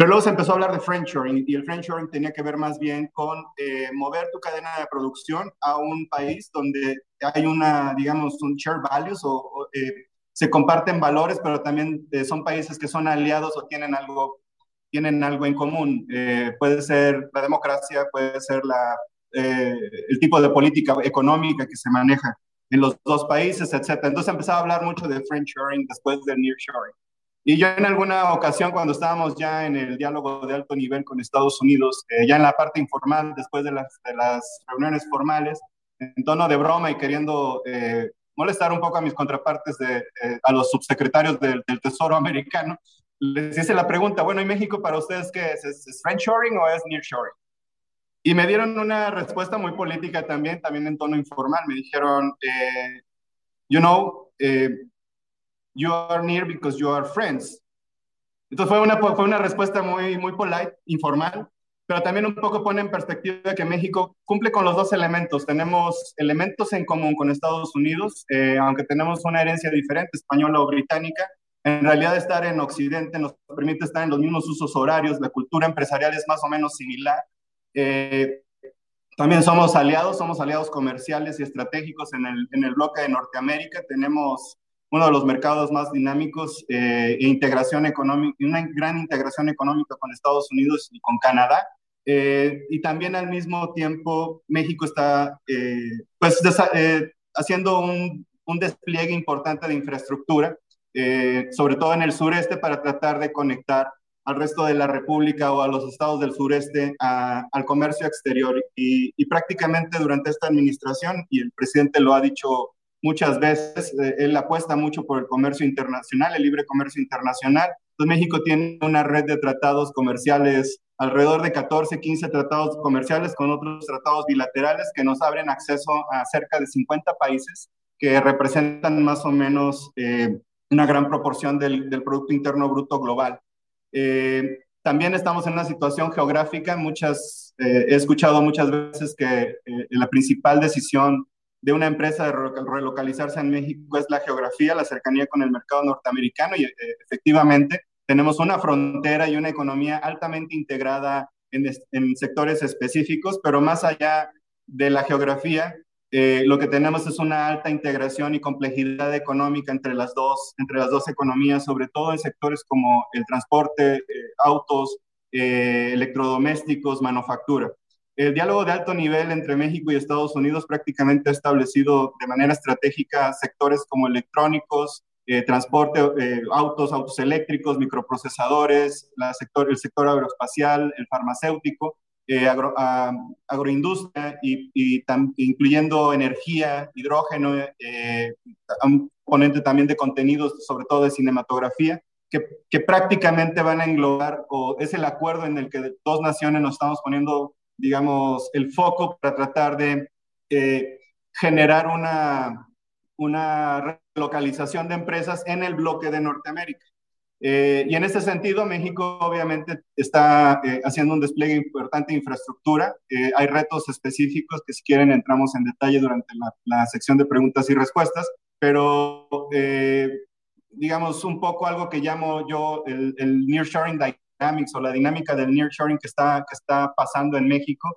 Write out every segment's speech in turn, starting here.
Pero luego se empezó a hablar de friendshoring y el friendshoring tenía que ver más bien con eh, mover tu cadena de producción a un país donde hay una, digamos, un share values o, eh, se comparten valores, pero también eh, son países que son aliados o tienen algo, tienen algo en común. puede ser la democracia, puede ser la, el tipo de política económica que se maneja en los dos países, etc. Entonces empezaba a hablar mucho de friendshoring después de nearshoring. Y yo en alguna ocasión, cuando estábamos ya en el diálogo de alto nivel con Estados Unidos, eh, ya en la parte informal, después de las, de las, reuniones formales, en tono de broma y queriendo eh, molestar un poco a mis contrapartes, de, eh, a los subsecretarios del, Tesoro americano, les hice la pregunta, bueno, ¿y México para ustedes qué es? ¿Es, es friendshoring o es nearshoring? Y me dieron una respuesta muy política también, también en tono informal. Me dijeron, you know, you are near because you are friends. Entonces fue una, fue una respuesta muy, muy polite, informal, pero también un poco pone en perspectiva que México cumple con los dos elementos. Tenemos elementos en común con Estados Unidos, eh, aunque tenemos una herencia diferente, española o británica. En realidad estar en Occidente nos permite estar en los mismos usos horarios, la cultura empresarial es más o menos similar. Eh, también somos aliados, somos aliados comerciales y estratégicos en el, en el bloque de Norteamérica. Tenemos uno de los mercados más dinámicos eh, e integración económica, una gran integración económica con Estados Unidos y con Canadá. Eh, y también al mismo tiempo México está eh, pues eh, haciendo un, un, despliegue importante de infraestructura, sobre todo en el sureste, para tratar de conectar al resto de la República o a los estados del sureste al comercio exterior. Y, y prácticamente durante esta administración, y el presidente lo ha dicho muchas veces. Eh, él apuesta mucho por el comercio internacional, el libre comercio internacional. Entonces México tiene una red de tratados comerciales, alrededor de 14, 15 tratados comerciales con otros tratados bilaterales que nos abren acceso a cerca de 50 países que representan más o menos eh, una gran proporción del, Producto Interno Bruto global. Eh, también estamos en una situación geográfica. Muchas, he escuchado muchas veces que la principal decisión de una empresa de relocalizarse en México es la geografía, la cercanía con el mercado norteamericano y eh, efectivamente tenemos una frontera y una economía altamente integrada en, sectores específicos, pero más allá de la geografía, eh, lo que tenemos es una alta integración y complejidad económica entre las dos, entre las dos economías, sobre todo en sectores como el transporte, eh, autos, electrodomésticos, manufactura. El diálogo de alto nivel entre México y Estados Unidos prácticamente ha establecido de manera estratégica sectores como electrónicos, transporte, autos, autos eléctricos, microprocesadores, la sector, el sector aeroespacial, el farmacéutico, eh, agroindustria y, incluyendo energía, hidrógeno, eh, un componente también de contenidos, sobre todo de cinematografía, que, que, prácticamente van a englobar, o es el acuerdo en el que dos naciones nos estamos poniendo, digamos, el foco para tratar de eh, generar una, una localización de empresas en el bloque de Norteamérica. Eh, y en ese sentido, México obviamente está eh, haciendo un despliegue importante de infraestructura. Eh, hay retos específicos que si quieren entramos en detalle durante la, la sección de preguntas y respuestas, pero digamos un poco algo que llamo yo el, el nearshoring dynamics o la dinámica del nearshoring que está, que está pasando en México.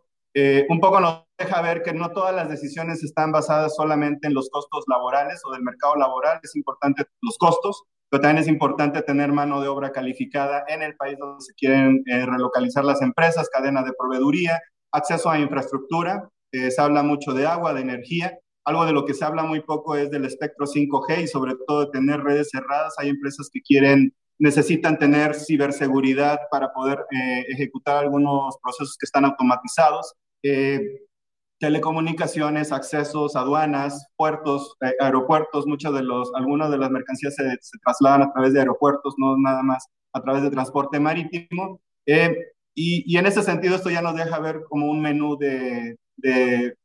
un poco nos deja ver que no todas las decisiones están basadas solamente en los costos laborales o del mercado laboral, es importante los costos, pero también es importante tener mano de obra calificada en el país donde se quieren eh, relocalizar las empresas, cadena de proveeduría, acceso a infraestructura, eh, se habla mucho de agua, de energía, algo de lo que se habla muy poco es del espectro 5G y sobre todo de tener redes cerradas. Hay empresas que quieren, necesitan tener ciberseguridad para poder eh, ejecutar algunos procesos que están automatizados telecomunicaciones, accesos, aduanas, puertos, eh, aeropuertos, muchas de los, algunas de las mercancías se, trasladan a través de aeropuertos, no nada más a través de transporte marítimo. Eh, y, y, en ese sentido esto ya nos deja ver como un menú de, de,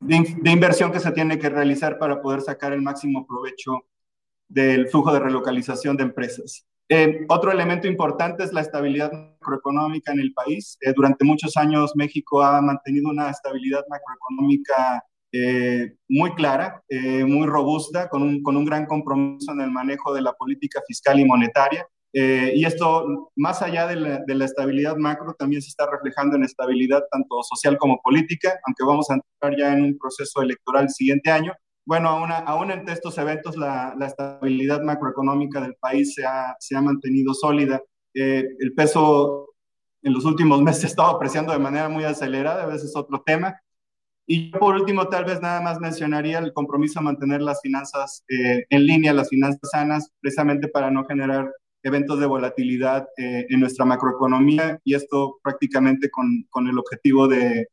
de, inversión que se tiene que realizar para poder sacar el máximo provecho del flujo de relocalización de empresas. Eh, otro elemento importante es la estabilidad macroeconómica en el país. Eh, durante muchos años México ha mantenido una estabilidad macroeconómica eh, muy clara, muy robusta, con un, con un, gran compromiso en el manejo de la política fiscal y monetaria. y esto, más allá de la, de la, estabilidad macro, también se está reflejando en estabilidad tanto social como política, aunque vamos a entrar ya en un proceso electoral el siguiente año bueno, aún, aún entre estos eventos la, la, estabilidad macroeconómica del país se ha, se ha mantenido sólida. Eh, el peso en los últimos meses ha estado apreciando de manera muy acelerada, a veces es otro tema. Y por último, tal vez nada más mencionaría el compromiso a mantener las finanzas eh, en línea, las finanzas sanas, precisamente para no generar eventos de volatilidad eh, en nuestra macroeconomía y esto prácticamente con, con el objetivo de,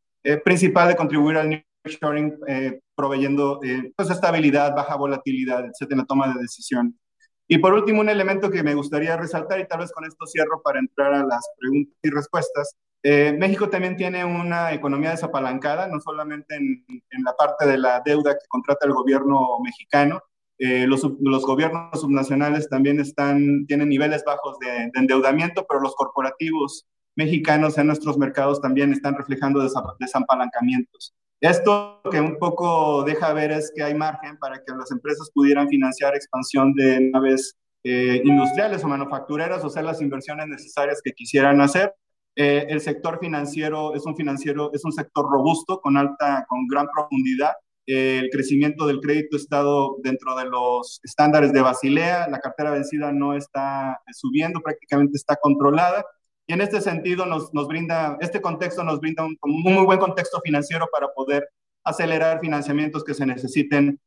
principal de contribuir al sharing eh, proveyendo eh, pues estabilidad, baja volatilidad, etcétera, en la toma de decisión. Y por último, un elemento que me gustaría resaltar, y tal vez con esto cierro para entrar a las preguntas y respuestas. Eh, México también tiene una economía desapalancada, no solamente en, en, la parte de la deuda que contrata el gobierno mexicano, eh, los, los, gobiernos subnacionales también están, tienen niveles bajos de, de, endeudamiento, pero los corporativos mexicanos en nuestros mercados también están reflejando desapalancamientos. Esto que un poco deja ver es que hay margen para que las empresas pudieran financiar expansión de naves eh, industriales o manufactureras, o hacer las inversiones necesarias que quisieran hacer. Eh, el sector financiero es un financiero, es un sector robusto, con alta, con gran profundidad. Eh, el crecimiento del crédito ha estado dentro de los estándares de Basilea, la cartera vencida no está subiendo, prácticamente está controlada y en este sentido nos, nos brinda, este contexto nos brinda un, un, muy buen contexto financiero para poder acelerar financiamientos que se necesiten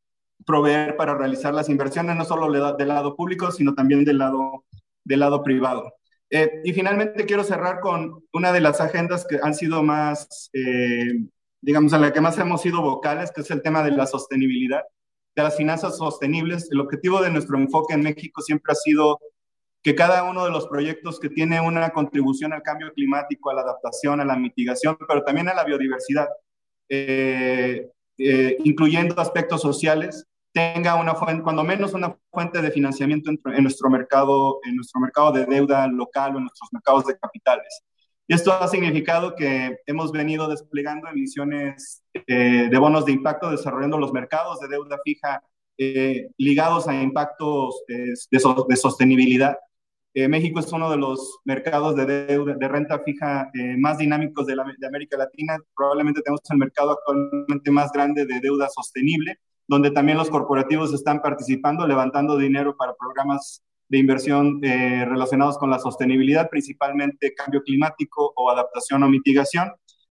proveer para realizar las inversiones, no solo del lado público, sino también del lado, del lado privado. Eh, y finalmente quiero cerrar con una de las agendas que han sido más, eh, digamos, en la que más hemos sido vocales, que es el tema de la sostenibilidad, de las finanzas sostenibles. El objetivo de nuestro enfoque en México siempre ha sido que cada uno de los proyectos que tiene una contribución al cambio climático, a la adaptación, a la mitigación, pero también a la biodiversidad, eh, eh, incluyendo aspectos sociales, tenga una fuente, cuando menos una fuente de financiamiento en, en, nuestro mercado, en nuestro mercado de deuda local o en nuestros mercados de capitales. Y esto ha significado que hemos venido desplegando emisiones eh, de bonos de impacto, desarrollando los mercados de deuda fija ligados a impactos de, de sostenibilidad Eh, México es uno de los mercados de, deuda, de renta fija eh, más dinámicos de, América Latina. Probablemente tenemos el mercado actualmente más grande de deuda sostenible, donde también los corporativos están participando, levantando dinero para programas de inversión eh, relacionados con la sostenibilidad, principalmente cambio climático o adaptación o mitigación.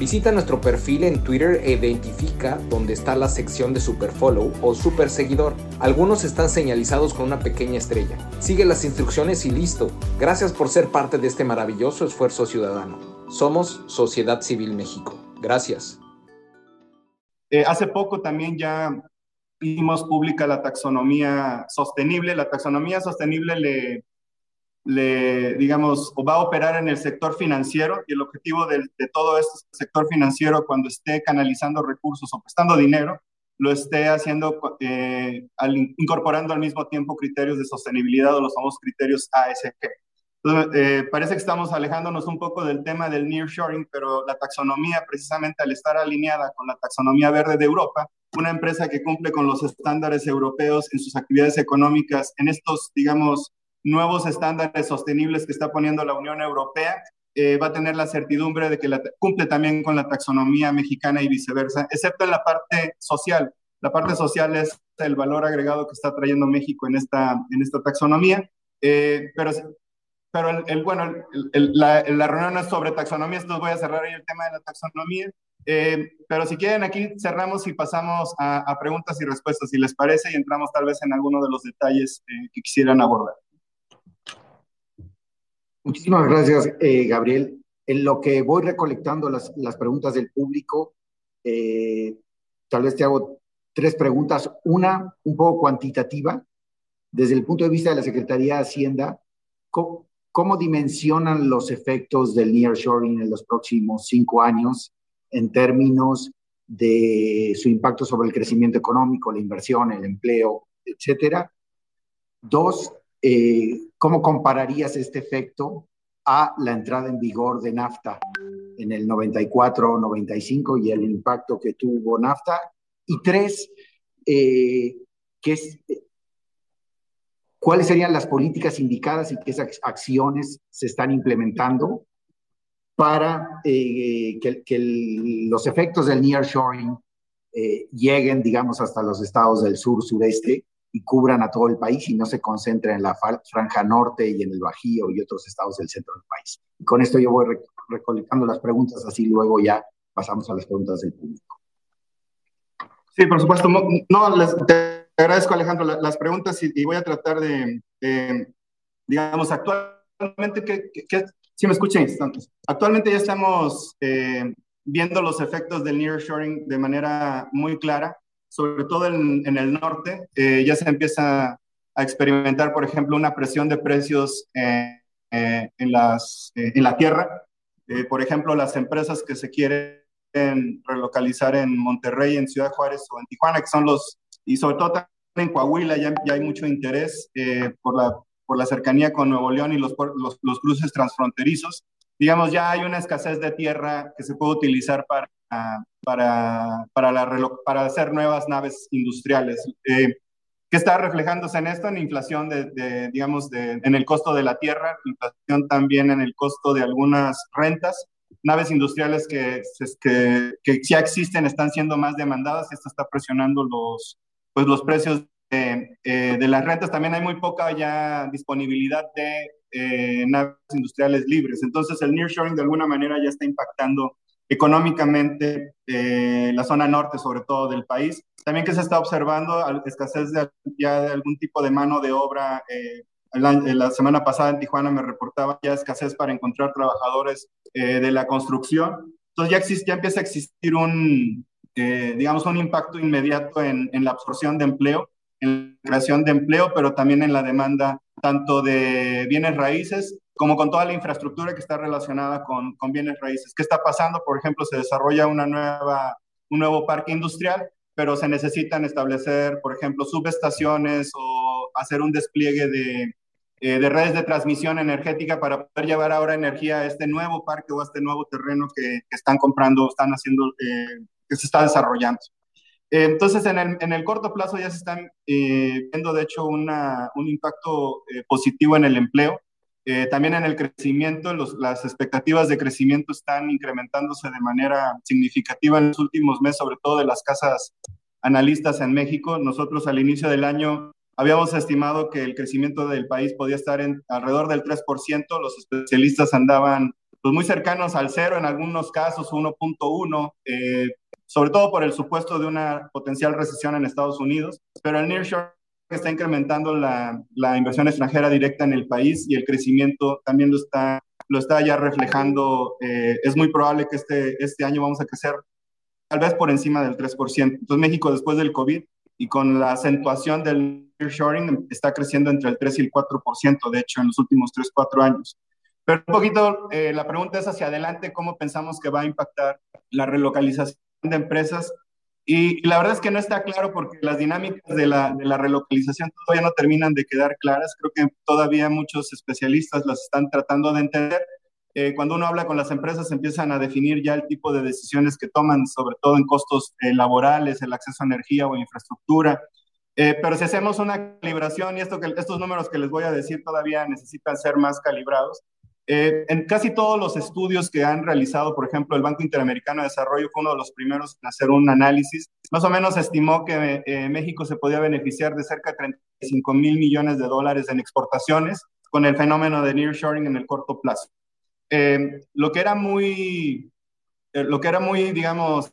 Visita nuestro perfil en Twitter e identifica dónde está la sección de Superfollow o Super Seguidor. Algunos están señalizados con una pequeña estrella. Sigue las instrucciones y listo. Gracias por ser parte de este maravilloso esfuerzo ciudadano. Somos Sociedad Civil México. Gracias. Eh, hace poco también ya hicimos pública la taxonomía sostenible. La taxonomía sostenible le le, digamos, va a operar en el sector financiero y el objetivo de, todo este sector financiero cuando esté canalizando recursos o prestando dinero, lo esté haciendo eh, incorporando al mismo tiempo criterios de sostenibilidad o los famosos criterios ASG. Eh, parece que estamos alejándonos un poco del tema del nearshoring, pero la taxonomía, precisamente al estar alineada con la taxonomía verde de Europa, una empresa que cumple con los estándares europeos en sus actividades económicas, en estos, digamos, nuevos estándares sostenibles que está poniendo la Unión Europea, eh, va a tener la certidumbre de que la, cumple también con la taxonomía mexicana y viceversa, excepto en la parte social. La parte social es el valor agregado que está trayendo México en esta, en esta taxonomía, eh, pero, pero el, bueno, la, la, reunión es sobre taxonomía, entonces voy a cerrar ahí el tema de la taxonomía. Eh, pero si quieren, aquí cerramos y pasamos a, a, preguntas y respuestas, si les parece, y entramos tal vez en alguno de los detalles que quisieran abordar. Muchísimas gracias, eh, Gabriel. En lo que voy recolectando las, preguntas del público, eh, tal vez te hago tres preguntas. Una, un poco cuantitativa, desde el punto de vista de la Secretaría de Hacienda, ¿cómo, cómo dimensionan los efectos del nearshoring en los próximos cinco años en términos de su impacto sobre el crecimiento económico, la inversión, el empleo, etcétera? Dos, eh, ¿cómo compararías este efecto a la entrada en vigor de NAFTA en el 94-95 y el impacto que tuvo NAFTA? Y tres, eh, es, ¿cuáles serían las políticas indicadas y qué acciones se están implementando para eh, que, los efectos del nearshoring lleguen, digamos, hasta los estados del sur, sureste y cubran a todo el país y no se concentren en la franja norte y en el Bajío y otros estados del centro del país. Y con esto yo voy recolectando las preguntas, así luego ya pasamos a las preguntas del público. Sí, por supuesto. No, les, te agradezco, Alejandro, las preguntas y, voy a tratar de, digamos, actualmente, que, si me escuchan instantes, actualmente ya estamos eh, viendo los efectos del nearshoring de manera muy clara sobre todo en, el norte, eh, ya se empieza a experimentar, por ejemplo, una presión de precios eh, eh, en, la tierra. por ejemplo, las empresas que se quieren relocalizar en Monterrey, en Ciudad Juárez o en Tijuana, que son los, y sobre todo en Coahuila ya, hay mucho interés por, la, por la cercanía con Nuevo León y los, los cruces transfronterizos. Digamos, ya hay una escasez de tierra que se puede utilizar para para, para, la, para hacer nuevas naves industriales. Eh, ¿Qué está reflejándose en esto? En inflación, de, digamos, de, en el costo de la tierra, inflación también en el costo de algunas rentas. Naves industriales que, que, que ya existen están siendo más demandadas esto está presionando los, pues, los precios de, eh, de las rentas. También hay muy poca ya disponibilidad de eh, naves industriales libres. Entonces el nearshoring de alguna manera ya está impactando económicamente eh, la zona norte, sobre todo del país. También que se está observando escasez de, algún tipo de mano de obra. Eh, la, semana pasada en Tijuana me reportaba ya escasez para encontrar trabajadores eh, de la construcción. Entonces ya, existe, empieza a existir un, digamos, un impacto inmediato en, en la absorción de empleo, en la creación de empleo, pero también en la demanda tanto de bienes raíces como con toda la infraestructura que está relacionada con, con, bienes raíces. ¿Qué está pasando? Por ejemplo, se desarrolla una nueva un nuevo parque industrial, pero se necesitan establecer, por ejemplo, subestaciones o hacer un despliegue de, eh, de redes de transmisión energética para poder llevar ahora energía a este nuevo parque o a este nuevo terreno que, están comprando, están haciendo, eh, que se está desarrollando. Eh, entonces, en el, en el, corto plazo ya se están viendo, de hecho, una, un impacto positivo en el empleo. También en el crecimiento, las expectativas de crecimiento están incrementándose de manera significativa en los últimos meses, sobre todo de las casas analistas en México. Nosotros al inicio del año Habíamos estimado que el crecimiento del país podía estar en alrededor del 3%, los especialistas andaban pues, muy cercanos al cero, en algunos casos 1.1, eh, sobre todo por el supuesto de una potencial recesión en Estados Unidos, pero el nearshore está incrementando la, la, inversión extranjera directa en el país y el crecimiento también lo está, lo está ya reflejando. Eh, es muy probable que este, este año vamos a crecer tal vez por encima del 3%. Entonces México después del COVID y con la acentuación del nearshoring está creciendo entre el 3 y el 4%, de hecho, en los últimos 3, 4 años. Pero un poquito, eh, la pregunta es hacia adelante, ¿cómo pensamos que va a impactar la relocalización de empresas? Y, la verdad es que no está claro porque las dinámicas de la, de la, relocalización todavía no terminan de quedar claras. Creo que todavía muchos especialistas las están tratando de entender. Eh, cuando uno habla con las empresas empiezan a definir ya el tipo de decisiones que toman, sobre todo en costos eh, laborales, el acceso a energía o infraestructura. Eh, pero si hacemos una calibración, y esto que, estos números que les voy a decir todavía necesitan ser más calibrados, en casi todos los estudios que han realizado, por ejemplo, el Banco Interamericano de Desarrollo fue uno de los primeros en hacer un análisis, más o menos estimó que México se podía beneficiar de cerca de 35 mil millones de dólares en exportaciones con el fenómeno de nearshoring en el corto plazo. Eh, lo que era muy, eh, lo que era muy, digamos,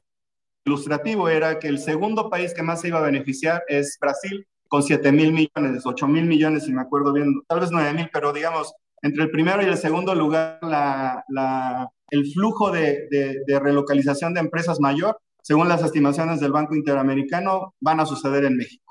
ilustrativo era que el segundo país que más se iba a beneficiar es Brasil, con 7 mil millones, 8 mil millones, si me acuerdo bien, tal vez 9 mil, pero digamos, entre el primero y el segundo lugar, el flujo de, relocalización de empresas mayor, según las estimaciones del Banco Interamericano, van a suceder en México.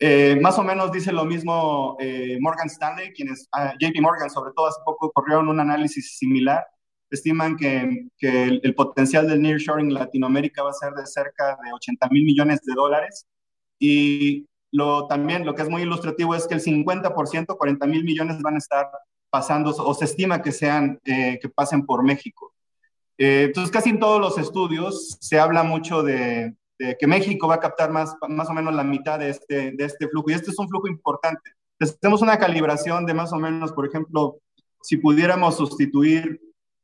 Eh, más o menos dice lo mismo eh, Morgan Stanley, quienes, ah, JP Morgan sobre todo hace poco corrieron un análisis similar. Estiman que, el, potencial del nearshoring en Latinoamérica va a ser de cerca de 80 mil millones de dólares. Y lo, también lo que es muy ilustrativo es que el 50%, 40 mil millones van a estar pasando o se estima que sean, eh, que pasen por México. entonces, casi en todos los estudios se habla mucho de, que México va a captar más, más o menos la mitad de este, de este flujo. Y este es un flujo importante. Tenemos una calibración de más o menos, por ejemplo, si pudiéramos sustituir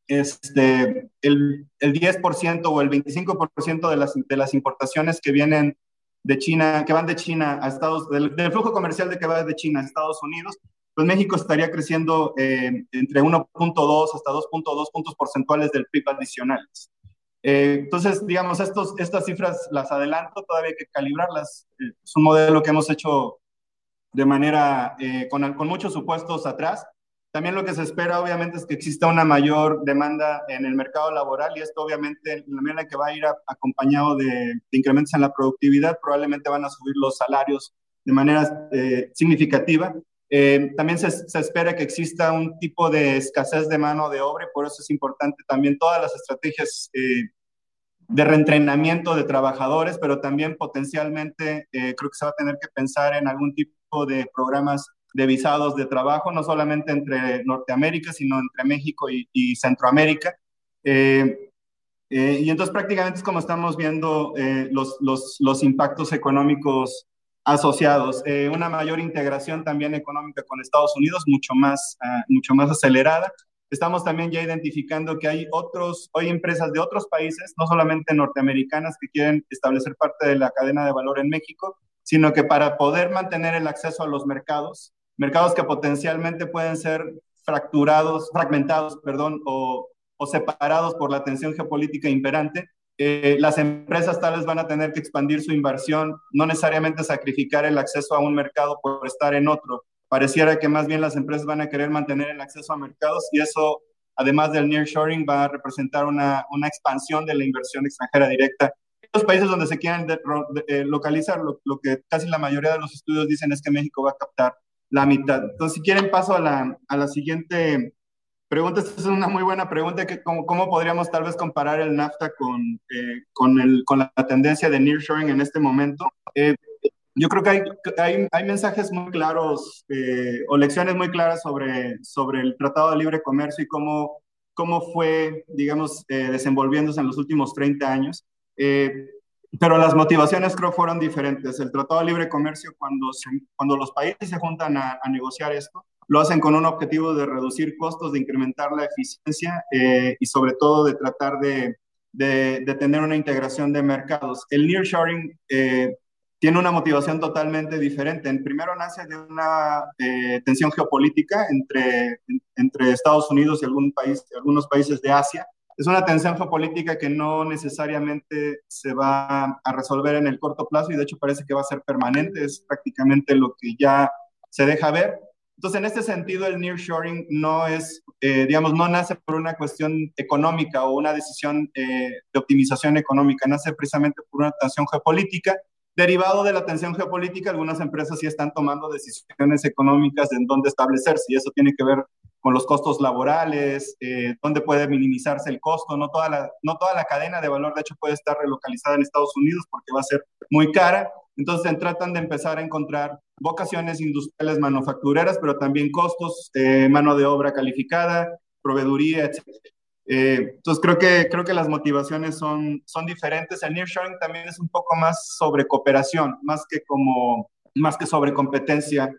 este, el, el 10% o el 25% de las, de las importaciones que vienen de China, que van de China a Estados, del, del, flujo comercial de que va de China a Estados Unidos, pues México estaría creciendo eh, entre 1.2 hasta 2.2 puntos porcentuales del PIB adicionales. Eh, entonces, digamos, estos, estas cifras las adelanto, todavía hay que calibrarlas. Eh, es un modelo que hemos hecho de manera, eh, con, con, muchos supuestos atrás. También lo que se espera, obviamente, es que exista una mayor demanda en el mercado laboral y esto, obviamente, en la medida que va a ir acompañado de, de, incrementos en la productividad, probablemente van a subir los salarios de manera significativa. También se, se, espera que exista un tipo de escasez de mano de obra y por eso es importante también todas las estrategias de reentrenamiento de trabajadores, pero también potencialmente eh, creo que se va a tener que pensar en algún tipo de programas de visados de trabajo, no solamente entre Norteamérica, sino entre México y, Centroamérica. Eh, eh, y entonces prácticamente es como estamos viendo los, los, los, impactos económicos asociados. una mayor integración también económica con Estados Unidos, mucho más, uh, mucho más acelerada. Estamos también ya identificando que hay otros, hoy empresas de otros países, no solamente norteamericanas, que quieren establecer parte de la cadena de valor en México, sino que para poder mantener el acceso a los mercados, mercados que potencialmente pueden ser fracturados, fragmentados, perdón, o separados por la tensión geopolítica imperante, eh, las empresas tales van a tener que expandir su inversión, no necesariamente sacrificar el acceso a un mercado por estar en otro, pareciera que más bien las empresas van a querer mantener el acceso a mercados y eso, además del nearshoring, va a representar una, una expansión de la inversión extranjera directa. Los países donde se quieran de, de, eh, localizar, lo, lo, que casi la mayoría de los estudios dicen es que México va a captar la mitad. Entonces, si quieren, paso a la, a la siguiente Pregunta, esta es una muy buena pregunta, que cómo, cómo podríamos tal vez comparar el NAFTA con, eh, con, el, con, la tendencia de nearshoring en este momento. Eh, yo creo que hay, hay, hay mensajes muy claros eh, o lecciones muy claras sobre, sobre el Tratado de Libre Comercio y cómo, cómo fue, digamos, desenvolviéndose en los últimos 30 años. pero las motivaciones creo fueron diferentes. El Tratado de Libre Comercio, cuando, cuando los países se juntan a, a negociar esto, lo hacen con un objetivo de reducir costos, de incrementar la eficiencia eh, y sobre todo de tratar de, tener una integración de mercados. El nearshoring eh, tiene una motivación totalmente diferente. En primero nace de una eh, tensión geopolítica entre, Estados Unidos y algunos países de Asia. Es una tensión geopolítica que no necesariamente se va a resolver en el corto plazo y de hecho parece que va a ser permanente. Es prácticamente lo que ya se deja ver. Entonces, en este sentido, el nearshoring no es, eh, digamos, no nace por una cuestión económica o una decisión eh, de optimización económica, nace precisamente por una tensión geopolítica. Derivado de la tensión geopolítica, algunas empresas sí están tomando decisiones económicas en dónde establecerse y eso tiene que ver con los costos laborales, eh, dónde puede minimizarse el costo. No toda, la, no toda la cadena de valor, de hecho, puede estar relocalizada en Estados Unidos porque va a ser muy cara. Entonces, tratan de empezar a encontrar vocaciones industriales manufactureras, pero también costos, eh, mano de obra calificada, proveeduría, etc. Eh, entonces, creo que, creo que las motivaciones son, son diferentes. El nearshoring también es un poco más sobre cooperación, más que, como, más que sobre competencia.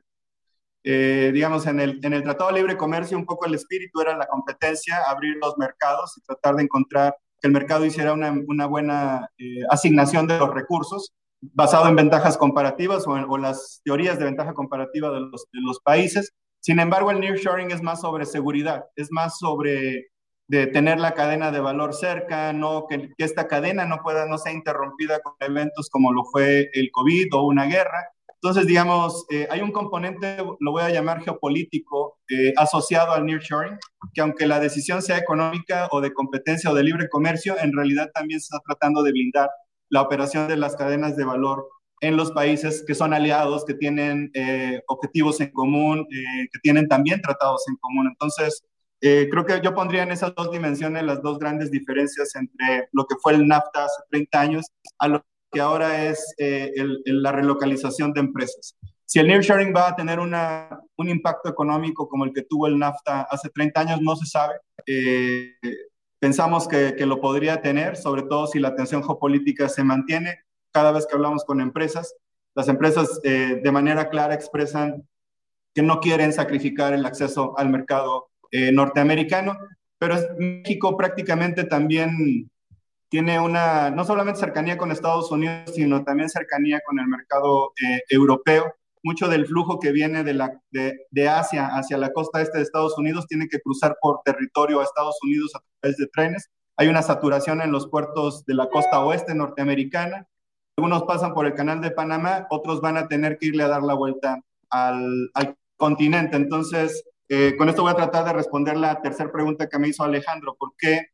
Eh, digamos, en el, en el Tratado de Libre Comercio, un poco el espíritu era la competencia, abrir los mercados y tratar de encontrar que el mercado hiciera una, una buena asignación de los recursos basado en ventajas comparativas o, en, las teorías de ventaja comparativa de los, de los países. Sin embargo, el nearshoring es más sobre seguridad, es más sobre de tener la cadena de valor cerca, no que, que, esta cadena no pueda no sea interrumpida con eventos como lo fue el COVID o una guerra. Entonces, digamos, eh, hay un componente, lo voy a llamar geopolítico, eh, asociado al nearshoring, que aunque la decisión sea económica o de competencia o de libre comercio, en realidad también se está tratando de blindar la operación de las cadenas de valor en los países que son aliados, que tienen eh, objetivos en común, eh, que tienen también tratados en común. Entonces, eh, creo que yo pondría en esas dos dimensiones las dos grandes diferencias entre lo que fue el NAFTA hace 30 años a lo que ahora es el, la relocalización de empresas. Si el nearshoring va a tener una, un impacto económico como el que tuvo el NAFTA hace 30 años, no se sabe. Pensamos que, que, lo podría tener, sobre todo si la tensión geopolítica se mantiene. Cada vez que hablamos con empresas, las empresas eh, de manera clara expresan que no quieren sacrificar el acceso al mercado eh, norteamericano, pero México prácticamente también tiene una, no solamente cercanía con Estados Unidos, sino también cercanía con el mercado eh, europeo mucho del flujo que viene de, la, de, Asia hacia la costa este de Estados Unidos tiene que cruzar por territorio a Estados Unidos a través de trenes. Hay una saturación en los puertos de la costa oeste norteamericana. Algunos pasan por el canal de Panamá, otros van a tener que irle a dar la vuelta al, continente. Entonces, eh, con esto voy a tratar de responder la tercera pregunta que me hizo Alejandro. ¿Por qué?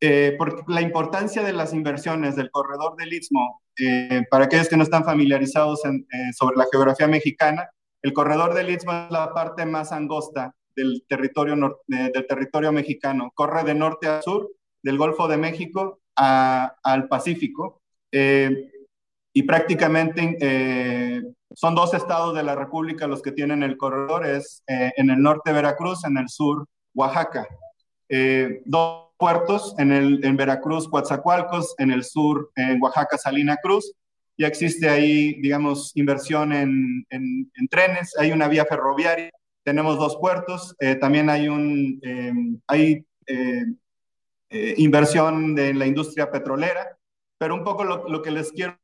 Eh, por la importancia de las inversiones del corredor del Istmo, eh, para aquellos que no están familiarizados eh, sobre la geografía mexicana, el corredor del Istmo es la parte más angosta del territorio, del territorio mexicano. Corre de norte a sur, del Golfo de México al Pacífico, y prácticamente son dos estados de la República los que tienen el corredor, es en el norte Veracruz, en el sur Oaxaca. dos puertos, en, el, en Veracruz, Coatzacoalcos, en el sur, en Oaxaca, Salina Cruz. Ya existe ahí, digamos, inversión en, en, trenes, hay una vía ferroviaria, tenemos dos puertos, eh, también hay, un, em, hay eh, eh, inversión en la industria petrolera, pero un poco lo, lo que les quiero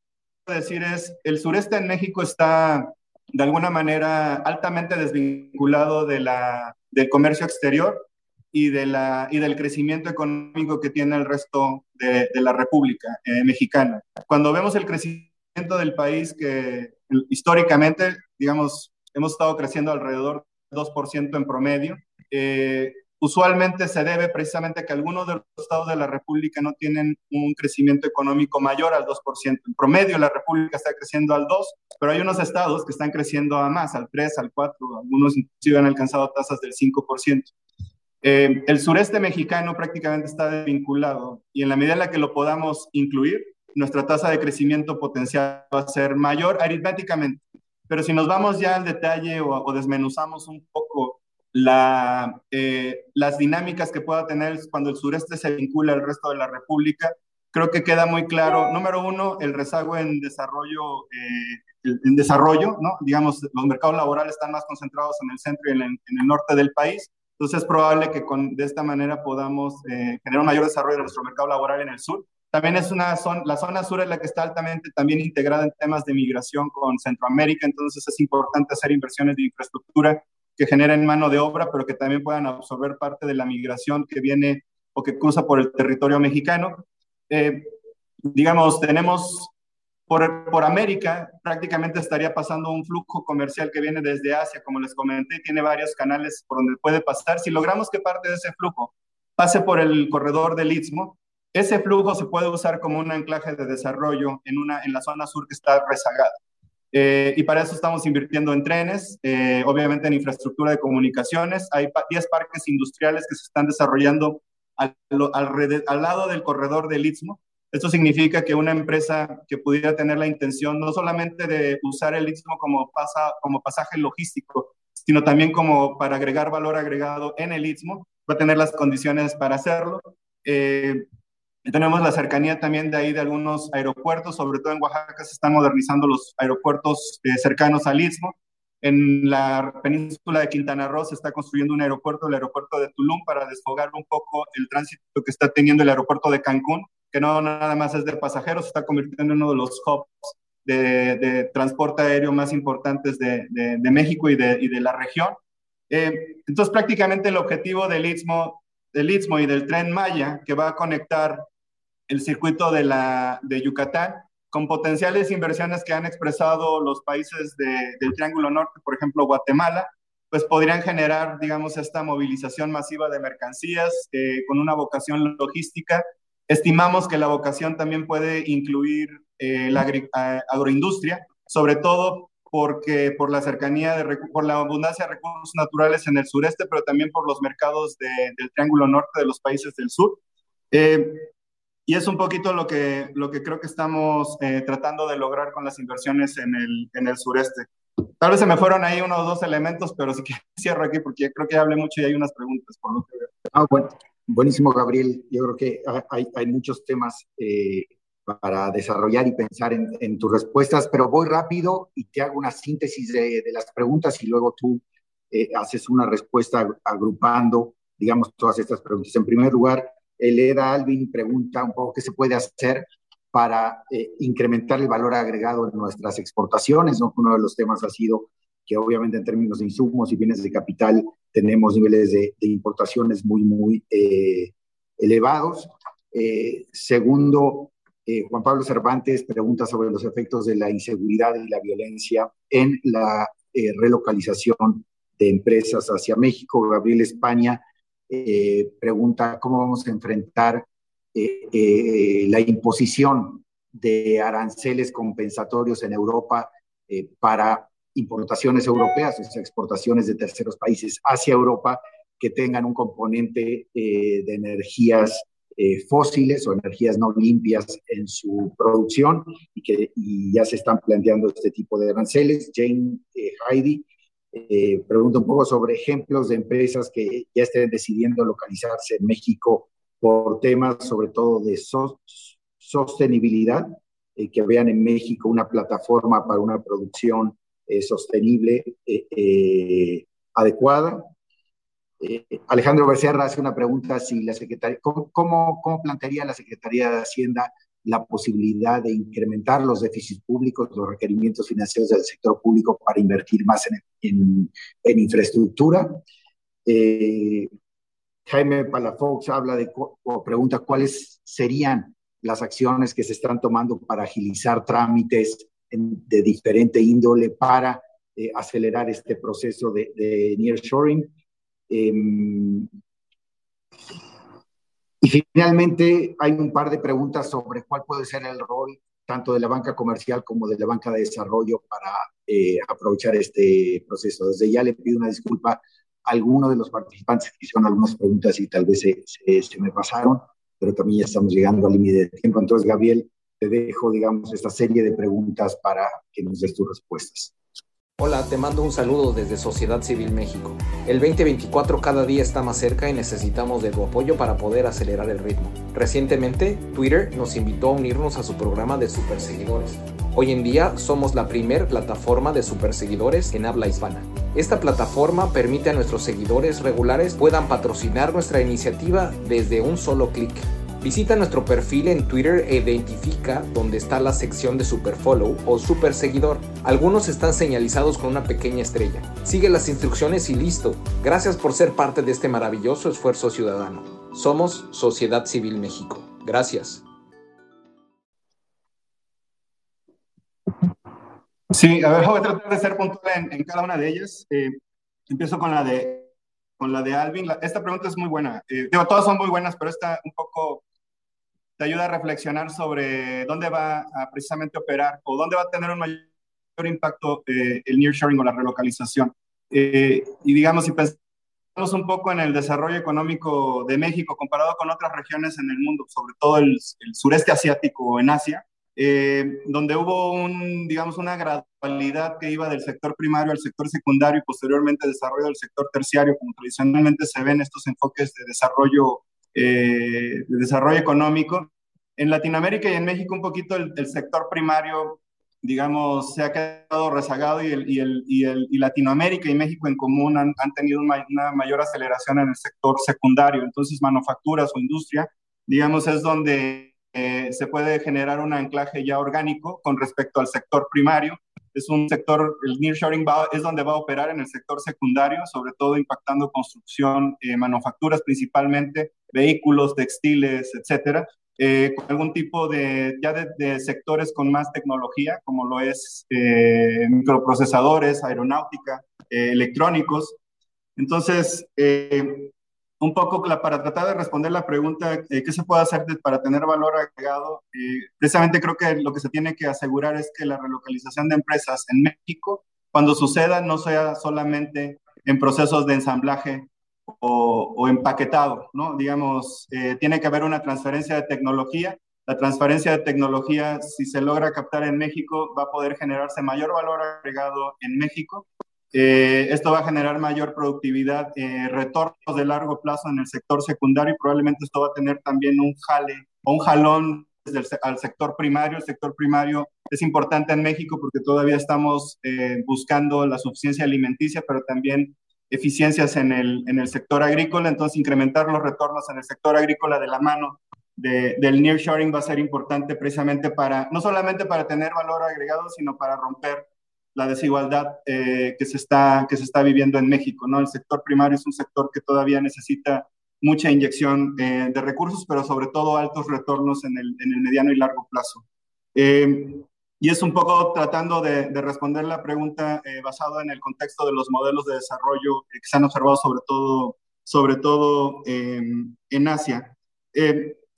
decir es, el sureste en México está de alguna manera altamente desvinculado de la, del comercio exterior y, de la, y del crecimiento económico que tiene el resto de, de la República eh, Mexicana. Cuando vemos el crecimiento del país, que históricamente, digamos, hemos estado creciendo alrededor del 2% en promedio, eh, usualmente se debe precisamente a que algunos de los estados de la República no tienen un crecimiento económico mayor al 2%. En promedio la República está creciendo al 2%, pero hay unos estados que están creciendo a más, al 3, al 4, algunos inclusive han alcanzado tasas del 5%. Eh, el sureste mexicano prácticamente está desvinculado y en la medida en la que lo podamos incluir, nuestra tasa de crecimiento potencial va a ser mayor aritméticamente. Pero si nos vamos ya al detalle o, desmenuzamos un poco eh, las dinámicas que pueda tener cuando el sureste se vincula al resto de la República, creo que queda muy claro, número uno, el rezago en desarrollo, eh, en desarrollo, ¿no? Digamos, los mercados laborales están más concentrados en el centro y en el, norte del país, entonces es probable que con, de esta manera podamos eh, generar un mayor desarrollo de nuestro mercado laboral en el sur. También es una zona, la zona sur es la que está altamente también integrada en temas de migración con Centroamérica, entonces es importante hacer inversiones de infraestructura que generen mano de obra, pero que también puedan absorber parte de la migración que viene o que cruza por el territorio mexicano. Eh, digamos, tenemos por, por, América, prácticamente estaría pasando un flujo comercial que viene desde Asia, como les comenté, tiene varios canales por donde puede pasar. Si logramos que parte de ese flujo pase por el corredor del Istmo, ese flujo se puede usar como un anclaje de desarrollo en, una, en la zona sur que está rezagada. Eh, y para eso estamos invirtiendo en trenes, eh, obviamente en infraestructura de comunicaciones. Hay 10 parques Esto significa que una empresa que pudiera tener la intención no solamente de usar el Istmo como pasaje logístico, sino también como para agregar valor agregado en el Istmo, va a tener las condiciones para hacerlo. Eh, tenemos la cercanía también de ahí de algunos aeropuertos, sobre todo en Oaxaca se están modernizando los aeropuertos eh, cercanos al Istmo. En la península de Quintana Roo se está construyendo un aeropuerto, el aeropuerto de Tulum, para desfogar un poco el tránsito que está teniendo el aeropuerto de Cancún, que no nada más es de pasajeros, está convirtiendo en uno de los hubs de, transporte aéreo más importantes de, México y, y de, la región. Eh, entonces, prácticamente el objetivo del Istmo, del Istmo y del tren Maya, que va a conectar el circuito de, la, de Yucatán, con potenciales inversiones que han expresado los países del Triángulo Norte, por ejemplo Guatemala, pues podrían generar, digamos, esta movilización masiva de mercancías eh, con una vocación logística. Estimamos que la vocación también puede incluir eh, la agroindustria, sobre todo porque por la cercanía, de, por la abundancia de recursos naturales en el sureste, pero también por los mercados del Triángulo Norte de los países del sur. Eh, y es un poquito lo que, lo que creo que estamos eh, tratando de lograr con las inversiones en el, en el sureste. Tal vez se me fueron ahí unos dos elementos, pero sí que cierro aquí porque creo que hablé mucho y hay unas preguntas por lo que veo. Ah, bueno, buenísimo, Gabriel. Yo creo que hay, hay muchos temas eh, para desarrollar y pensar en, en, tus respuestas, pero voy rápido y te hago una síntesis de, de las preguntas y luego tú eh, haces una respuesta agrupando, digamos, todas estas preguntas. En primer lugar, Eleda Alvin pregunta un poco qué se puede hacer para eh, incrementar el valor agregado en nuestras exportaciones. ¿no? Uno de los temas ha sido que obviamente en términos de insumos y bienes de capital tenemos niveles de, importaciones muy, muy eh, elevados. Eh, segundo, Juan Pablo Cervantes pregunta sobre los efectos de la inseguridad y la violencia en la relocalización de empresas hacia México. Gabriel España eh, pregunta cómo vamos a enfrentar eh, eh, la imposición de aranceles compensatorios en Europa para importaciones europeas, o sea, exportaciones de terceros países hacia Europa que tengan un componente de energías fósiles o energías no limpias en su producción y que y ya se están planteando este tipo de aranceles. Jane Heidi eh, pregunto un poco sobre ejemplos de empresas que ya estén decidiendo localizarse en México por temas sobre todo de sostenibilidad, eh, que vean en México una plataforma para una producción eh, sostenible adecuada. Alejandro Becerra hace una pregunta si la Secretaría, ¿cómo, cómo plantearía la Secretaría de Hacienda la posibilidad de incrementar los déficits públicos, los requerimientos financieros del sector público para invertir más en, en, infraestructura. Eh, Jaime Palafox habla de, pregunta cuáles serían las acciones que se están tomando para agilizar trámites de diferente índole para eh, acelerar este proceso de, de nearshoring. Eh, y finalmente hay un par de preguntas sobre cuál puede ser el rol tanto de la banca comercial como de la banca de desarrollo para eh, aprovechar este proceso. Desde ya le pido una disculpa algunos de los participantes hicieron algunas preguntas y tal vez se, se, me pasaron, pero también ya estamos llegando al límite de tiempo. Entonces, Gabriel, te dejo, digamos, esta serie de preguntas para que nos des tus respuestas. Hola, te mando un saludo desde Sociedad Civil México. El 2024 cada día está más cerca y necesitamos de tu apoyo para poder acelerar el ritmo. Recientemente, Twitter nos invitó a unirnos a su programa de superseguidores. Hoy en día somos la primer plataforma de superseguidores en habla hispana. Esta plataforma permite a nuestros seguidores regulares puedan patrocinar nuestra iniciativa desde un solo clic. Visita nuestro perfil en Twitter e identifica dónde está la sección de Superfollow o Super Seguidor. Algunos están señalizados con una pequeña estrella. Sigue las instrucciones y listo. Gracias por ser parte de este maravilloso esfuerzo ciudadano. Somos Sociedad Civil México. Gracias. Sí, a ver, voy a tratar de ser puntual en, cada una de ellas. Eh, empiezo con la de con la de Alvin. esta pregunta es muy buena. Eh, digo, todas son muy buenas, pero esta un poco te ayuda a reflexionar sobre dónde va a precisamente operar o dónde va a tener un mayor impacto eh, el nearshoring o la relocalización. Eh, y digamos, si pensamos un poco en el desarrollo económico de México comparado con otras regiones en el mundo, sobre todo el, sureste asiático o en Asia, eh, donde hubo un, digamos, una gradualidad que iba del sector primario al sector secundario y posteriormente desarrollo del sector terciario, como tradicionalmente se ven estos enfoques de desarrollo eh, de desarrollo económico. En Latinoamérica y en México un poquito el, sector primario, digamos, se ha quedado rezagado y, el, y, el, y, el, y Latinoamérica y México en común han, han tenido una, mayor aceleración en el sector secundario. Entonces, manufacturas o industria, digamos, es donde eh, se puede generar un anclaje ya orgánico con respecto al sector primario es un sector, el nearshoring es donde va a operar en el sector secundario, sobre todo impactando construcción, eh, manufacturas principalmente, vehículos, textiles, etcétera, eh, algún tipo de, ya de, sectores con más tecnología, como lo es eh, microprocesadores, aeronáutica, electrónicos. Entonces, un poco para tratar de responder la pregunta, eh, ¿qué se puede hacer para tener valor agregado? Eh, precisamente creo que lo que se tiene que asegurar es que la relocalización de empresas en México, cuando suceda, no sea solamente en procesos de ensamblaje o, empaquetado, ¿no? Digamos, eh, tiene que haber una transferencia de tecnología. La transferencia de tecnología, si se logra captar en México, va a poder generarse mayor valor agregado en México eh, esto va a generar mayor productividad, eh, retornos de largo plazo en el sector secundario y probablemente esto va a tener también un jale o un jalón al sector primario. El sector primario es importante en México porque todavía estamos buscando la suficiencia alimenticia, pero también eficiencias en el, en el sector agrícola. Entonces, incrementar los retornos en el sector agrícola de la mano de, del nearshoring va a ser importante precisamente para, no solamente para tener valor agregado, sino para romper la desigualdad eh, que, se está, que se está viviendo en México. ¿no? El sector primario es un sector que todavía necesita mucha inyección eh, de recursos, pero sobre todo altos retornos en el, en el mediano y largo plazo. Eh, y es un poco tratando de, de responder la pregunta basado en el contexto de los modelos de desarrollo que se han observado sobre todo, sobre todo en Asia.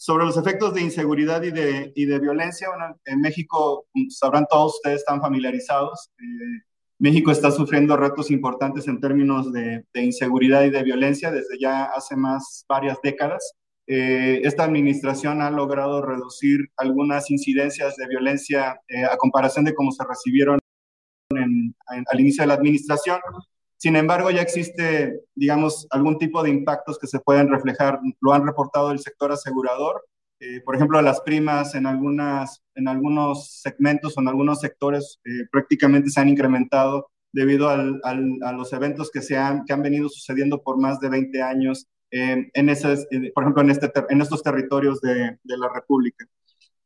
Sobre los efectos de inseguridad y de, y de violencia, bueno, en México, sabrán todos ustedes, están familiarizados. Eh, México está sufriendo retos importantes en términos de, de, inseguridad y de violencia desde ya hace más varias décadas. Eh, esta administración ha logrado reducir algunas incidencias de violencia eh, a comparación de cómo se recibieron al inicio de la administración. Sin embargo, ya existe, digamos, algún tipo de impactos que se pueden reflejar, lo han reportado el sector asegurador. Eh, por ejemplo, las primas en, algunas, en algunos segmentos o en algunos sectores eh, prácticamente se han incrementado debido al, a los eventos que, se han, que han venido sucediendo por más de 20 años en ese, por ejemplo, en, este, en estos territorios de, de la República.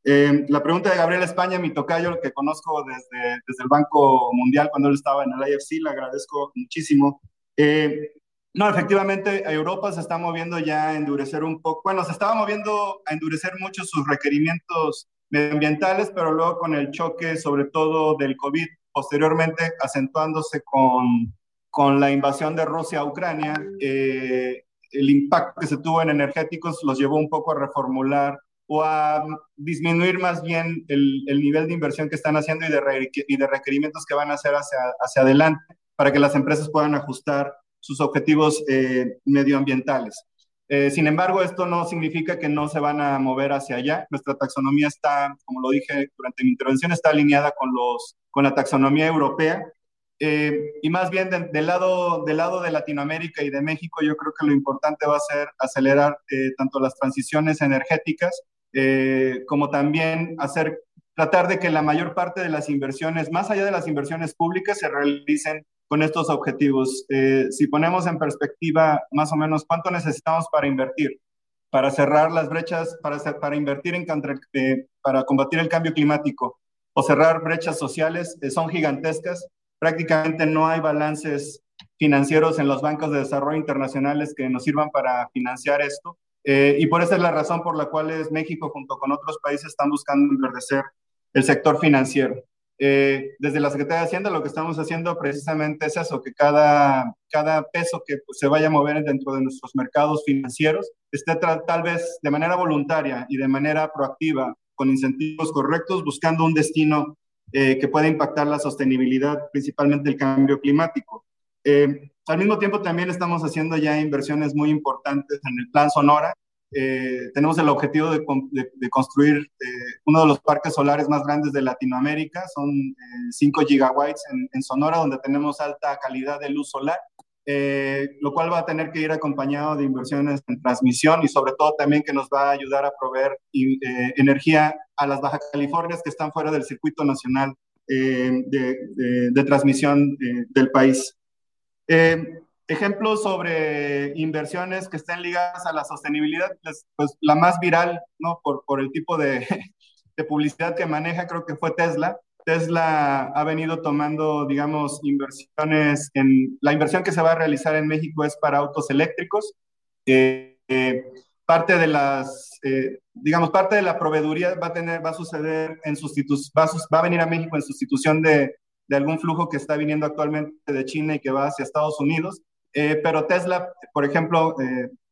Eh, la pregunta de Gabriel España, mi tocayo, que conozco desde, desde el Banco Mundial cuando él estaba en el IFC, le agradezco muchísimo. Eh, no, efectivamente, Europa se está moviendo ya a endurecer un poco, bueno, se estaba moviendo a endurecer mucho sus requerimientos medioambientales, pero luego con el choque, sobre todo del COVID, posteriormente acentuándose con, con la invasión de Rusia a Ucrania, eh, el impacto que se tuvo en energéticos los llevó un poco a reformular o a disminuir más bien el, el, nivel de inversión que están haciendo y de, y de requerimientos que van a hacer hacia, hacia adelante para que las empresas puedan ajustar sus objetivos medioambientales. sin embargo, esto no significa que no se van a mover hacia allá. Nuestra taxonomía está, como lo dije durante mi intervención, está alineada con, los, con la taxonomía europea eh, y más bien del, lado, del lado de Latinoamérica y de México, yo creo que lo importante va a ser acelerar eh, tanto las transiciones energéticas eh, como también hacer, tratar de que la mayor parte de las inversiones, más allá de las inversiones públicas, se realicen con estos objetivos. si ponemos en perspectiva más o menos cuánto necesitamos para invertir, para cerrar las brechas, para, para invertir en para combatir el cambio climático o cerrar brechas sociales, son gigantescas prácticamente no hay balances financieros en los bancos de desarrollo internacionales que nos sirvan para financiar esto. Eh, y por esa es la razón por la cual es México, junto con otros países, están buscando enverdecer el sector financiero. Eh, desde la Secretaría de Hacienda lo que estamos haciendo precisamente es eso, que cada, cada peso que se vaya a mover dentro de nuestros mercados financieros esté tal vez de manera voluntaria y de manera proactiva, con incentivos correctos, buscando un destino eh, que puede impactar la sostenibilidad, principalmente el cambio climático. Eh, al mismo tiempo, también estamos haciendo ya inversiones muy importantes en el Plan Sonora. Eh, tenemos el objetivo de, construir uno de los parques solares más grandes de Latinoamérica. Son 5 gigawatts en, en Sonora, donde tenemos alta calidad de luz solar. Eh, lo cual va a tener que ir acompañado de inversiones en transmisión y sobre todo también que nos va a ayudar a proveer eh, energía a las Baja Californias que están fuera del circuito nacional eh, de, transmisión del país. ejemplos sobre inversiones que estén ligadas a la sostenibilidad, pues, pues la más viral, ¿no? Por, por el tipo de, de publicidad que maneja, creo que fue Tesla. Tesla ha venido tomando, digamos, inversiones en... La inversión que se va a realizar en México es para autos eléctricos. Eh, eh, parte de las, eh, digamos, parte de la proveeduría va a tener, va suceder en sustitución, va, a venir a México en sustitución de, algún flujo que está viniendo actualmente de China y que va hacia Estados Unidos. pero Tesla, por ejemplo,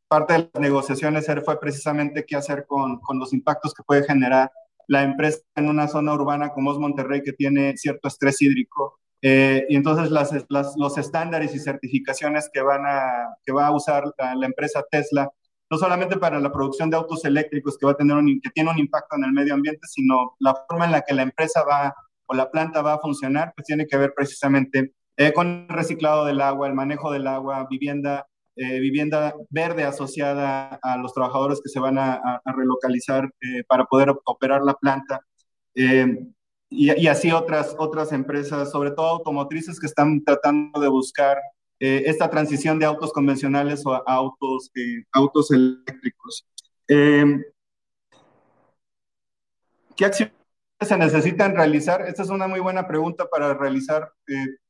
parte de las negociaciones fue precisamente qué hacer con los impactos que puede generar la empresa en una zona urbana como es Monterrey que tiene cierto estrés hídrico. Eh, y entonces los estándares y certificaciones que, van a, que va a usar la, empresa Tesla, no solamente para la producción de autos eléctricos que, va a tener un, que tiene un impacto en el medio ambiente, sino la forma en la que la empresa va o la planta va a funcionar, pues tiene que ver precisamente eh, con el reciclado del agua, el manejo del agua, vivienda eh, vivienda verde asociada a los trabajadores que se van a, relocalizar eh, para poder operar la planta. Eh, y, así otras, otras empresas, sobre todo automotrices, que están tratando de buscar esta transición de autos convencionales a autos, autos eléctricos. ¿Qué acciones se necesitan realizar? Esta es una muy buena pregunta para realizar,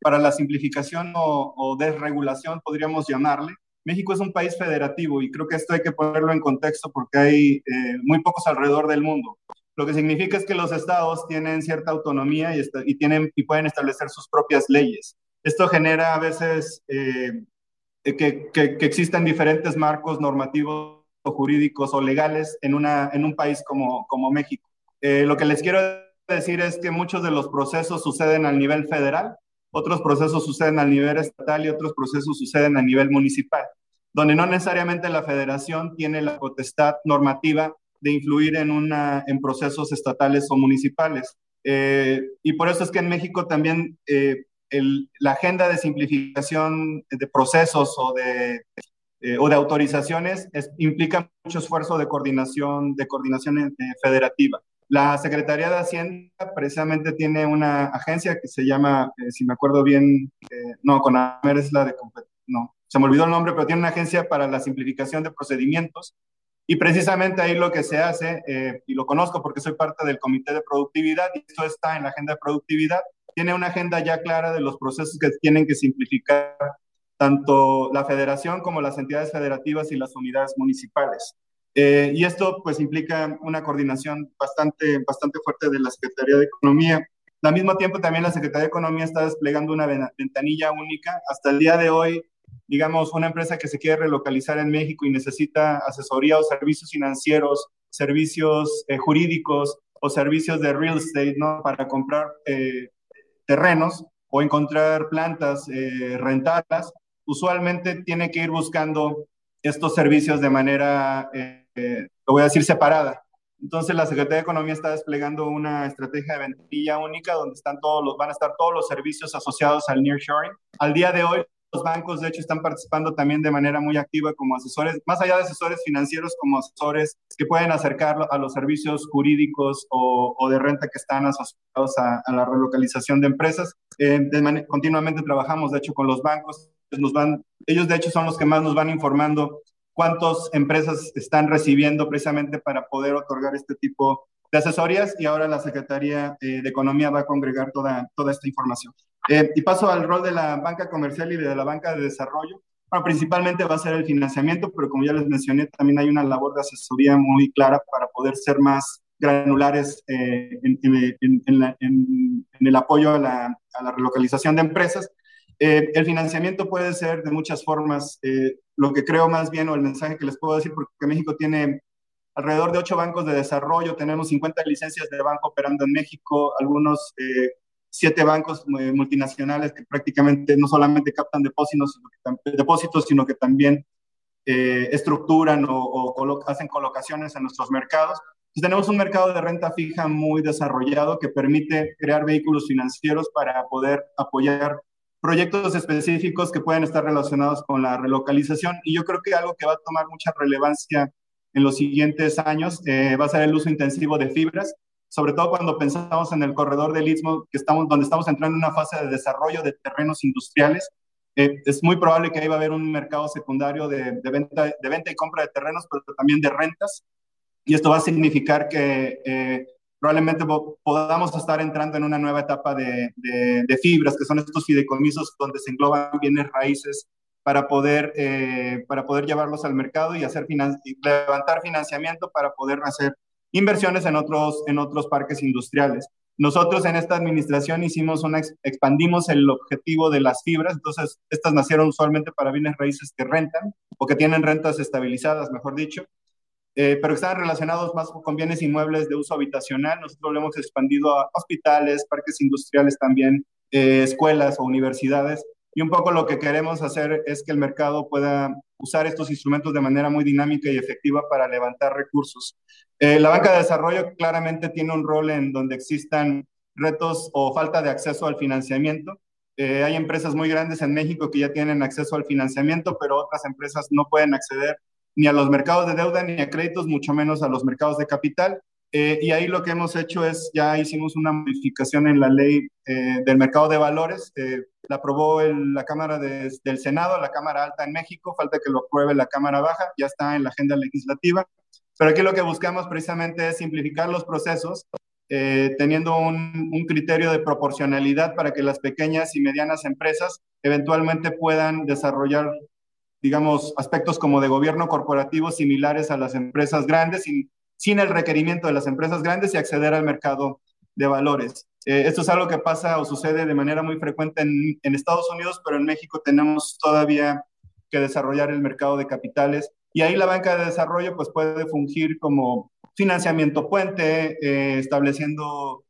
para la simplificación o, o desregulación, podríamos llamarle. México es un país federativo y creo que esto hay que ponerlo en contexto porque hay eh, muy pocos alrededor del mundo. Lo que significa es que los estados tienen cierta autonomía y, tienen, y pueden establecer sus propias leyes. Esto genera a veces eh, que, que, existan diferentes marcos normativos jurídicos o legales en, una, en un país como, como México. Eh, lo que les quiero decir es que muchos de los procesos suceden al nivel federal otros procesos suceden a nivel estatal y otros procesos suceden a nivel municipal, donde no necesariamente la federación tiene la potestad normativa de influir en, una, en procesos estatales o municipales. Eh, y por eso es que en México también eh, la agenda de simplificación de procesos o de, eh, o de autorizaciones implica mucho esfuerzo de coordinación, de coordinación federativa. La Secretaría de Hacienda precisamente tiene una agencia que se llama, eh, si me acuerdo bien, eh, no, CONAMER es la de, no, se me olvidó el nombre, pero tiene una agencia para la simplificación de procedimientos. Y precisamente ahí lo que se hace, eh, y lo conozco porque soy parte del comité de productividad, y esto está en la agenda de productividad, tiene una agenda ya clara de los procesos que tienen que simplificar tanto la federación como las entidades federativas y las unidades municipales. Eh, y esto pues implica una coordinación bastante, bastante fuerte de la Secretaría de Economía. Al mismo tiempo también la Secretaría de Economía está desplegando una ventanilla única. Hasta el día de hoy, digamos, una empresa que se quiere relocalizar en México y necesita asesoría o servicios financieros, servicios eh, jurídicos o servicios de real estate, ¿no? Para comprar eh, terrenos o encontrar plantas, rentarlas, usualmente tiene que ir buscando estos servicios de manera, eh, lo voy a decir, separada. Entonces la Secretaría de Economía está desplegando una estrategia de ventilla única donde están todos los, van a estar todos los servicios asociados al nearshoring. Al día de hoy, los bancos, de hecho, están participando también de manera muy activa como asesores, más allá de asesores financieros, como asesores que pueden acercar a los servicios jurídicos o, de renta que están asociados a, la relocalización de empresas. Eh, continuamente trabajamos, de hecho, con los bancos. Nos van, ellos, de hecho, son los que más nos van informando cuántas empresas están recibiendo precisamente para poder otorgar este tipo de asesorías y ahora la Secretaría eh, de Economía va a congregar toda, toda esta información. Eh, y paso al rol de la banca comercial y de la banca de desarrollo. Bueno, principalmente va a ser el financiamiento, pero como ya les mencioné, también hay una labor de asesoría muy clara para poder ser más granulares eh, en, el apoyo a la relocalización de empresas eh, el financiamiento puede ser de muchas formas. Eh, lo que creo más bien, o el mensaje que les puedo decir, porque México tiene alrededor de ocho bancos de desarrollo, tenemos 50 licencias de banco operando en México, algunos eh, siete bancos multinacionales que prácticamente no solamente captan depósitos, sino que, depósitos, sino que también estructuran o, hacen colocaciones en nuestros mercados. Entonces, tenemos un mercado de renta fija muy desarrollado que permite crear vehículos financieros para poder apoyar proyectos específicos que pueden estar relacionados con la relocalización. Y yo creo que algo que va a tomar mucha relevancia en los siguientes años eh, va a ser el uso intensivo de fibras, sobre todo cuando pensamos en el corredor del Istmo, que estamos, donde estamos entrando en una fase de desarrollo de terrenos industriales. Eh, es muy probable que ahí va a haber un mercado secundario de, de, venta, de venta y compra de terrenos, pero también de rentas. Y esto va a significar que eh, probablemente podamos estar entrando en una nueva etapa de, de, fibras, que son estos fideicomisos donde se engloban bienes raíces para poder, eh, para poder llevarlos al mercado y hacer levantar financiamiento para poder hacer inversiones en otros, en otros parques industriales. Nosotros en esta administración hicimos una, expandimos el objetivo de las fibras, entonces estas nacieron usualmente para bienes raíces que rentan o que tienen rentas estabilizadas, mejor dicho, eh, pero están relacionados más con bienes inmuebles de uso habitacional. Nosotros lo hemos expandido a hospitales, parques industriales también, eh, escuelas o universidades. Y un poco lo que queremos hacer es que el mercado pueda usar estos instrumentos de manera muy dinámica y efectiva para levantar recursos. Eh, la banca de desarrollo claramente tiene un rol en donde existan retos o falta de acceso al financiamiento. hay empresas muy grandes en México que ya tienen acceso al financiamiento, pero otras empresas no pueden acceder ni a los mercados de deuda, ni a créditos, mucho menos a los mercados de capital. Eh, y ahí lo que hemos hecho es, ya hicimos una modificación en la ley eh, del mercado de valores, eh, la aprobó la Cámara del Senado, la Cámara Alta en México, falta que lo apruebe la Cámara Baja, ya está en la agenda legislativa, pero aquí lo que buscamos precisamente es simplificar los procesos, teniendo un, un criterio de proporcionalidad para que las pequeñas y medianas empresas eventualmente puedan desarrollar digamos, aspectos como de gobierno corporativo similares a las empresas grandes, sin, sin el requerimiento de las empresas grandes y acceder al mercado de valores. Eh, esto es algo que pasa o sucede de manera muy frecuente en, en, Estados Unidos, pero en México tenemos todavía que desarrollar el mercado de capitales y ahí la banca de desarrollo pues puede fungir como financiamiento puente, eh, estableciendo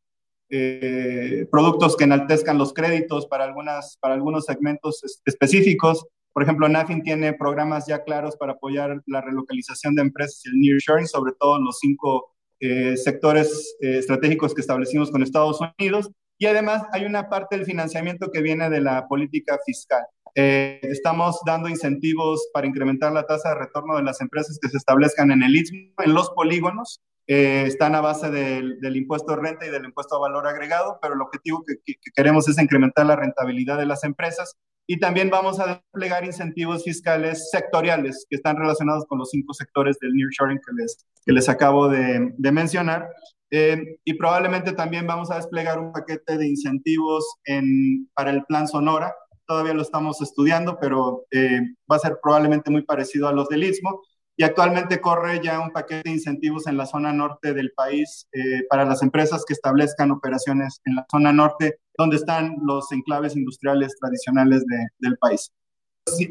eh, productos que enaltezcan los créditos para, algunas, para algunos segmentos específicos por ejemplo, NAFIN tiene programas ya claros para apoyar la relocalización de empresas y el nearshoring, sobre todo en los cinco eh, sectores eh, estratégicos que establecimos con Estados Unidos. Y además hay una parte del financiamiento que viene de la política fiscal. Eh, estamos dando incentivos para incrementar la tasa de retorno de las empresas que se establezcan en el Istmo, en los polígonos. están a base del, del, impuesto de renta y del impuesto a valor agregado, pero el objetivo que, que, queremos es incrementar la rentabilidad de las empresas y también vamos a desplegar incentivos fiscales sectoriales que están relacionados con los cinco sectores del nearshoring que les, que les acabo de, de mencionar. Eh, y probablemente también vamos a desplegar un paquete de incentivos en, para el plan Sonora. Todavía lo estamos estudiando, pero eh, va a ser probablemente muy parecido a los del Istmo y actualmente corre ya un paquete de incentivos en la zona norte del país eh, para las empresas que establezcan operaciones en la zona norte, donde están los enclaves industriales tradicionales de, del país.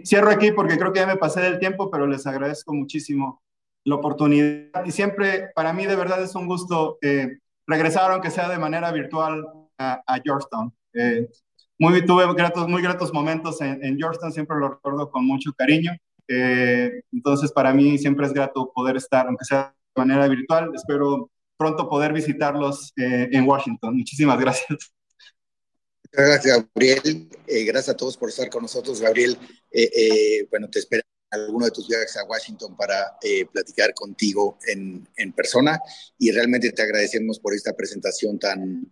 Cierro aquí porque creo que ya me pasé del tiempo, pero les agradezco muchísimo la oportunidad y siempre para mí de verdad es un gusto eh, regresar, aunque sea de manera virtual, a, a Georgetown. Eh, muy, tuve gratos, muy gratos momentos en, en Georgetown, siempre lo recuerdo con mucho cariño. Eh, entonces, para mí siempre es grato poder estar, aunque sea de manera virtual. Espero pronto poder visitarlos eh, en Washington. Muchísimas gracias. Muchas gracias, Gabriel. Eh, gracias a todos por estar con nosotros, Gabriel. bueno, te espero alguno de tus viajes a Washington para platicar contigo en, en, persona y realmente te agradecemos por esta presentación tan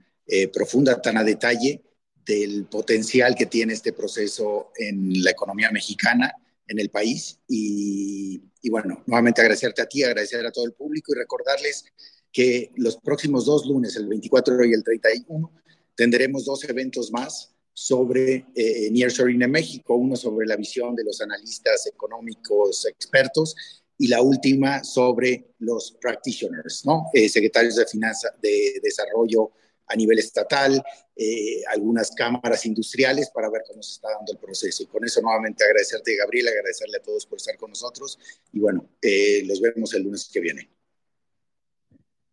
profunda, tan a detalle del potencial que tiene este proceso en la economía mexicana, en el país. Y, bueno, nuevamente agradecerte a ti, agradecer a todo el público y recordarles que los próximos dos lunes, el 24 y el 31, tendremos dos eventos más sobre eh, Nearshoring en México, uno sobre la visión de los analistas económicos expertos y la última sobre los practitioners, ¿no? Eh, secretarios de finanzas, de desarrollo a nivel estatal, eh, algunas cámaras industriales para ver cómo se está dando el proceso. Y con eso nuevamente agradecerte, Gabriel, agradecerle a todos por estar con nosotros y bueno, eh, los vemos el lunes que viene.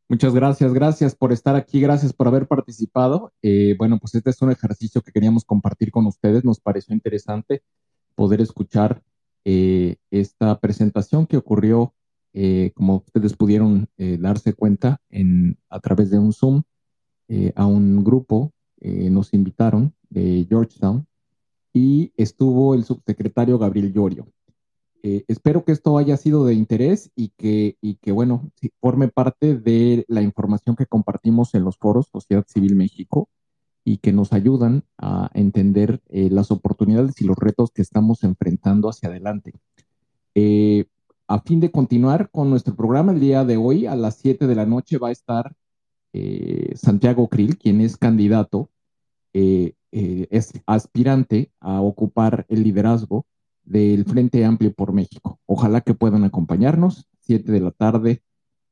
Muchas gracias, gracias por estar aquí, gracias por haber participado. Eh, bueno, pues este es un ejercicio que queríamos compartir con ustedes, nos pareció interesante poder escuchar esta presentación que ocurrió, como ustedes pudieron darse cuenta, en, a través de un Zoom eh, a un grupo, eh, nos invitaron de Georgetown y estuvo el subsecretario Gabriel Llorio. Eh, espero que esto haya sido de interés y que, y que bueno, forme parte de la información que compartimos en los foros Sociedad Civil México y que nos ayudan a entender las oportunidades y los retos que estamos enfrentando hacia adelante. a fin de continuar con nuestro programa, el día de hoy a las 7 de la noche va a estar eh, Santiago Krill, quien es candidato, eh, eh, es aspirante a ocupar el liderazgo del Frente Amplio por México. Ojalá que puedan acompañarnos, 7 de la tarde,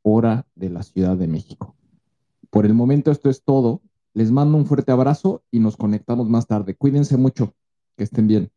hora de la Ciudad de México. Por el momento esto es todo. Les mando un fuerte abrazo y nos conectamos más tarde. Cuídense mucho, que estén bien.